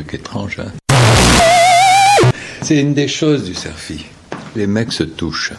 étrange. Hein. C'est une des choses du surfi. Les mecs se touchent.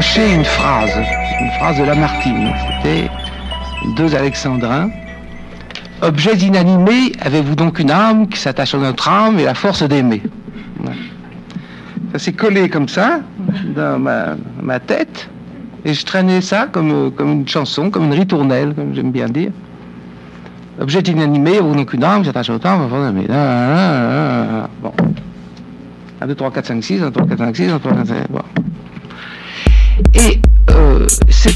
Accroché une phrase, une phrase de Lamartine. C'était deux alexandrins. Objets inanimés, avez-vous donc une âme qui s'attache à notre âme et la force d'aimer. Ça s'est collé comme ça dans ma, ma tête et je traînais ça comme, comme une chanson, comme une ritournelle, comme j'aime bien dire. Objet inanimé, avez-vous donc une âme qui s'attache à notre âme force d'aimer Ah, ah, ah. Bon. 1, 2, 3, 4, 5, 6, 1, 2, 3, 4, 5, 6, 1, 2, 3, 4, 5, 6. Bon.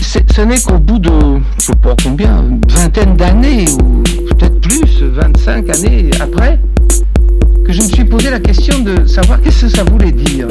Ce n'est qu'au bout de, je sais pas combien, une vingtaine d'années, ou peut-être plus, 25 années après, que je me suis posé la question de savoir qu'est-ce que ça voulait dire.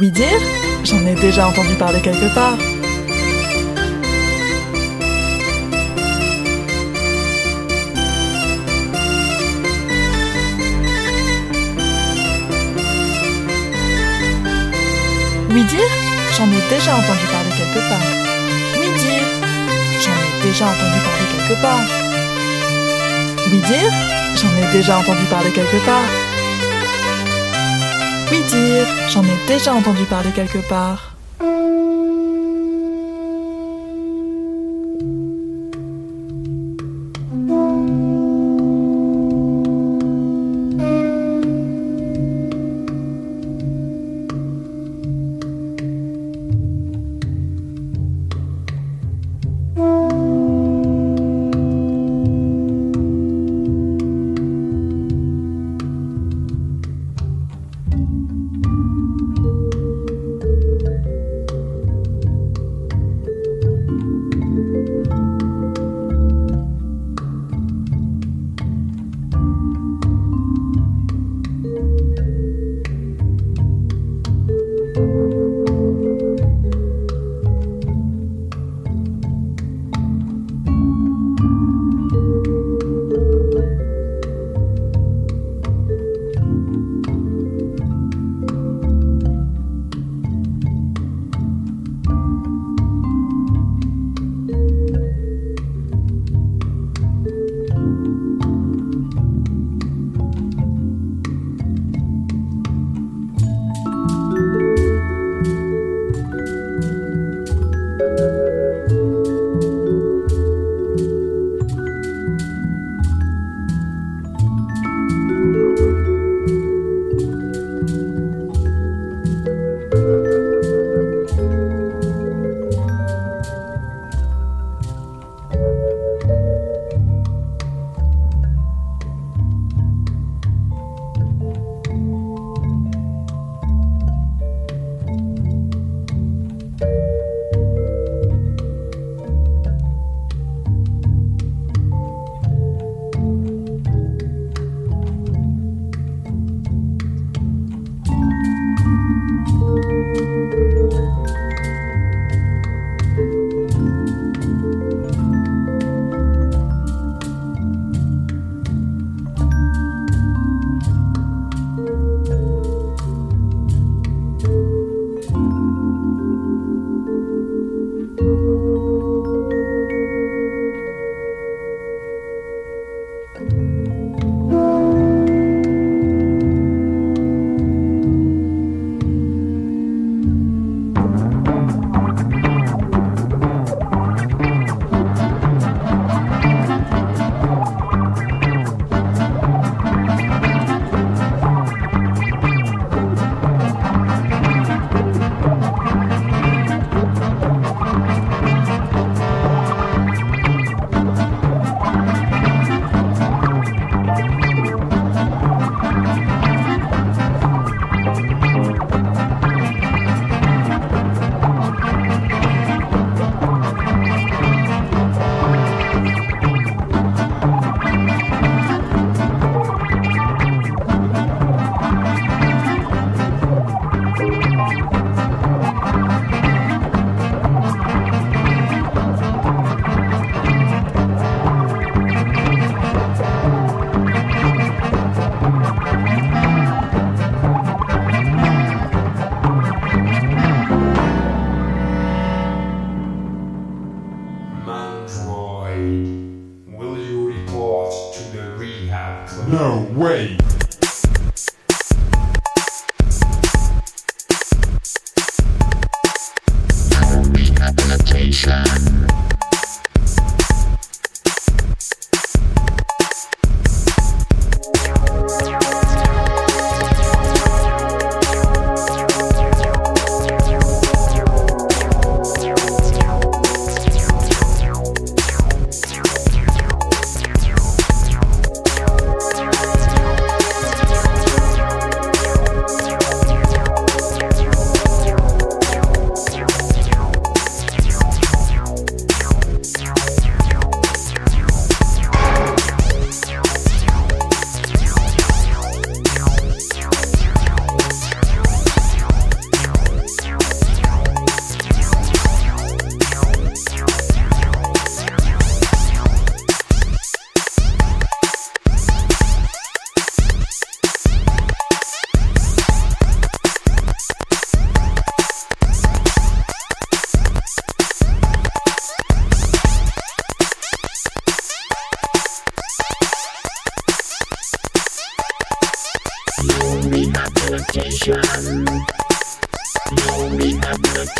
Oui dire? J'en ai déjà entendu parler quelque part. Oui dire? J'en ai déjà entendu parler quelque part. Oui dire? J'en ai déjà entendu parler quelque part. Oui dire? J'en ai déjà entendu parler quelque part. Oui dire J'en ai déjà entendu parler quelque part.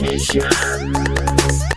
Mission.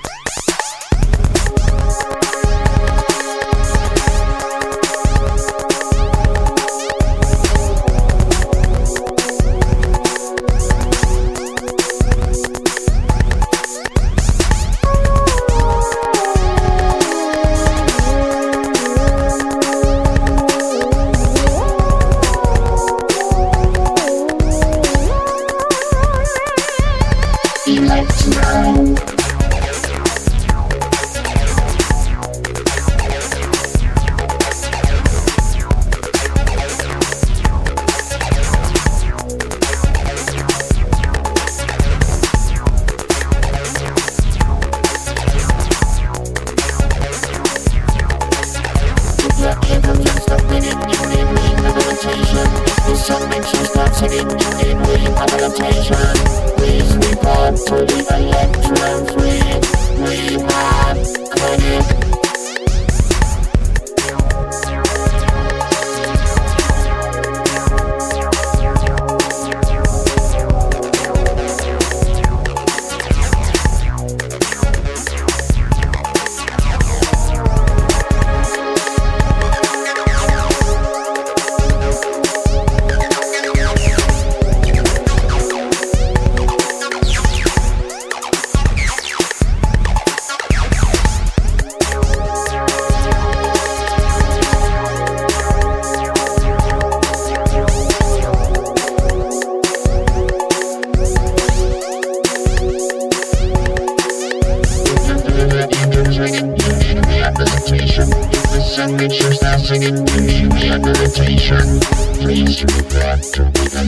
Rehabilitation. Please report to the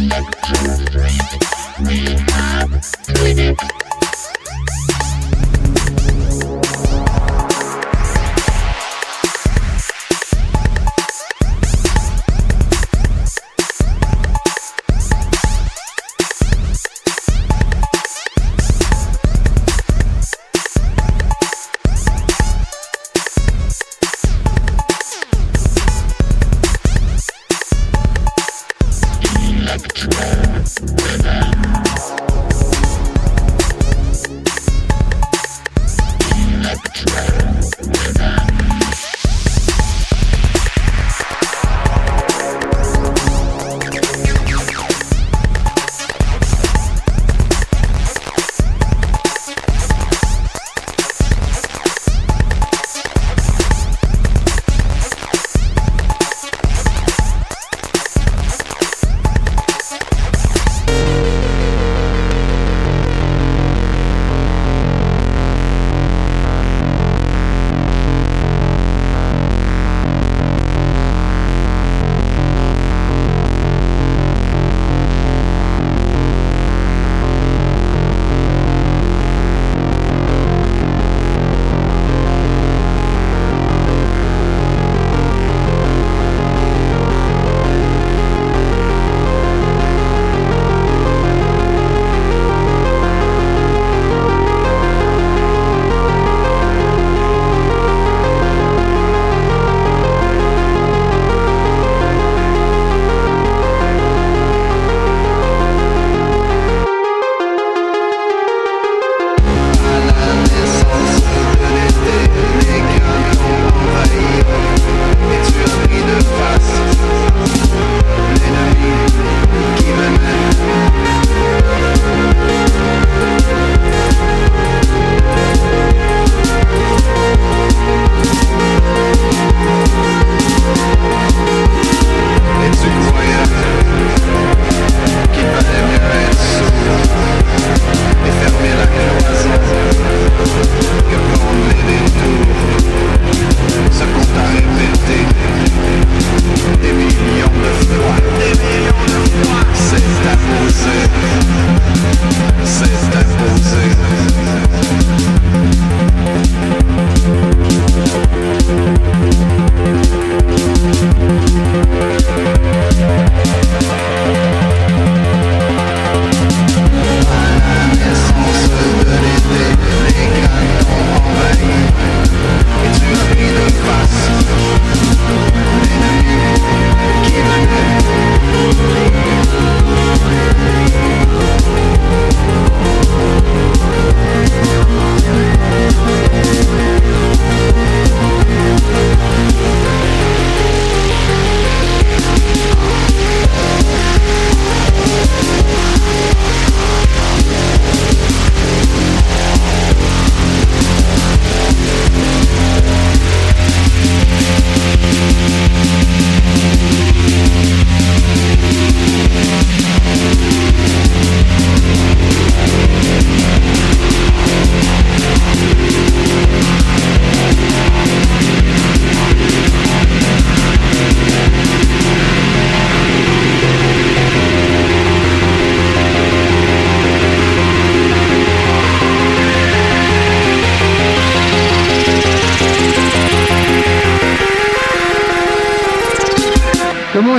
Clinic.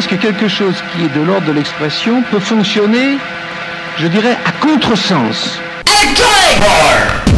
Est-ce que quelque chose qui est de l'ordre de l'expression peut fonctionner, je dirais, à contresens? Electronic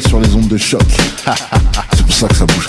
sur les ondes de choc. c'est pour ça que ça bouge.